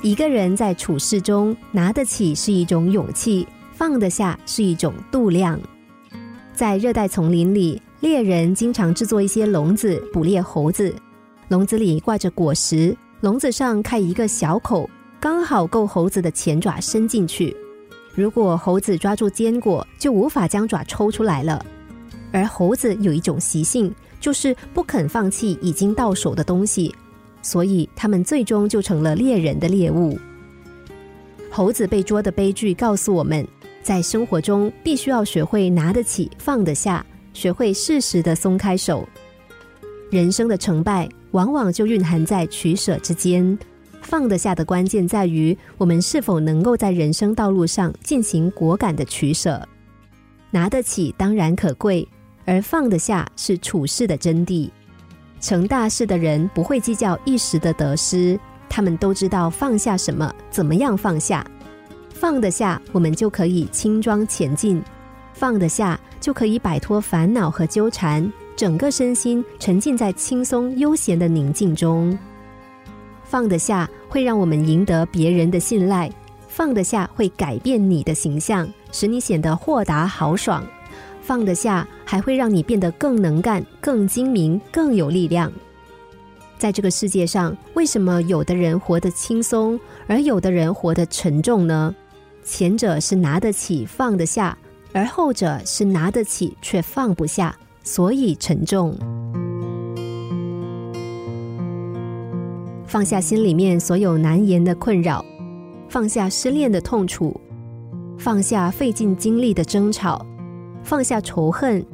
一个人在处事中拿得起是一种勇气，放得下是一种度量。在热带丛林里，猎人经常制作一些笼子捕猎猴子，笼子里挂着果实，笼子上开一个小口，刚好够猴子的前爪伸进去。如果猴子抓住坚果，就无法将爪抽出来了。而猴子有一种习性，就是不肯放弃已经到手的东西，所以他们最终就成了猎人的猎物。猴子被捉的悲剧告诉我们，在生活中必须要学会拿得起、放得下，学会适时的松开手。人生的成败，往往就蕴含在取舍之间。放得下的关键在于，我们是否能够在人生道路上进行果敢的取舍。拿得起当然可贵，而放得下是处事的真谛。成大事的人不会计较一时的得失，他们都知道放下什么，怎么样放下。放得下，我们就可以轻装前进；放得下，就可以摆脱烦恼和纠缠，整个身心沉浸在轻松悠闲的宁静中。放得下，会让我们赢得别人的信赖；放得下，会改变你的形象，使你显得豁达豪爽；放得下，还会让你变得更能干、更精明、更有力量。在这个世界上，为什么有的人活得轻松，而有的人活得沉重呢？前者是拿得起、放得下，而后者是拿得起却放不下，所以沉重。放下心里面所有难言的困扰，放下失恋的痛楚，放下费尽精力的争吵，放下仇恨，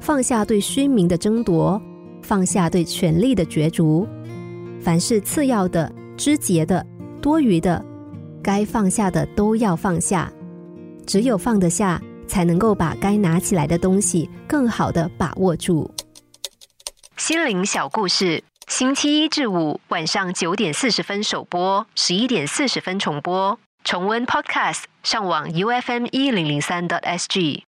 放下对虚名的争夺，放下对权力的角逐。凡是次要的、枝节的、多余的，该放下的都要放下。只有放得下，才能够把该拿起来的东西更好的把握住。心灵小故事。星期一至五晚上九点四十分首播，十一点四十分重播。重温 Podcast，上网 U F M 一零零三 t S G。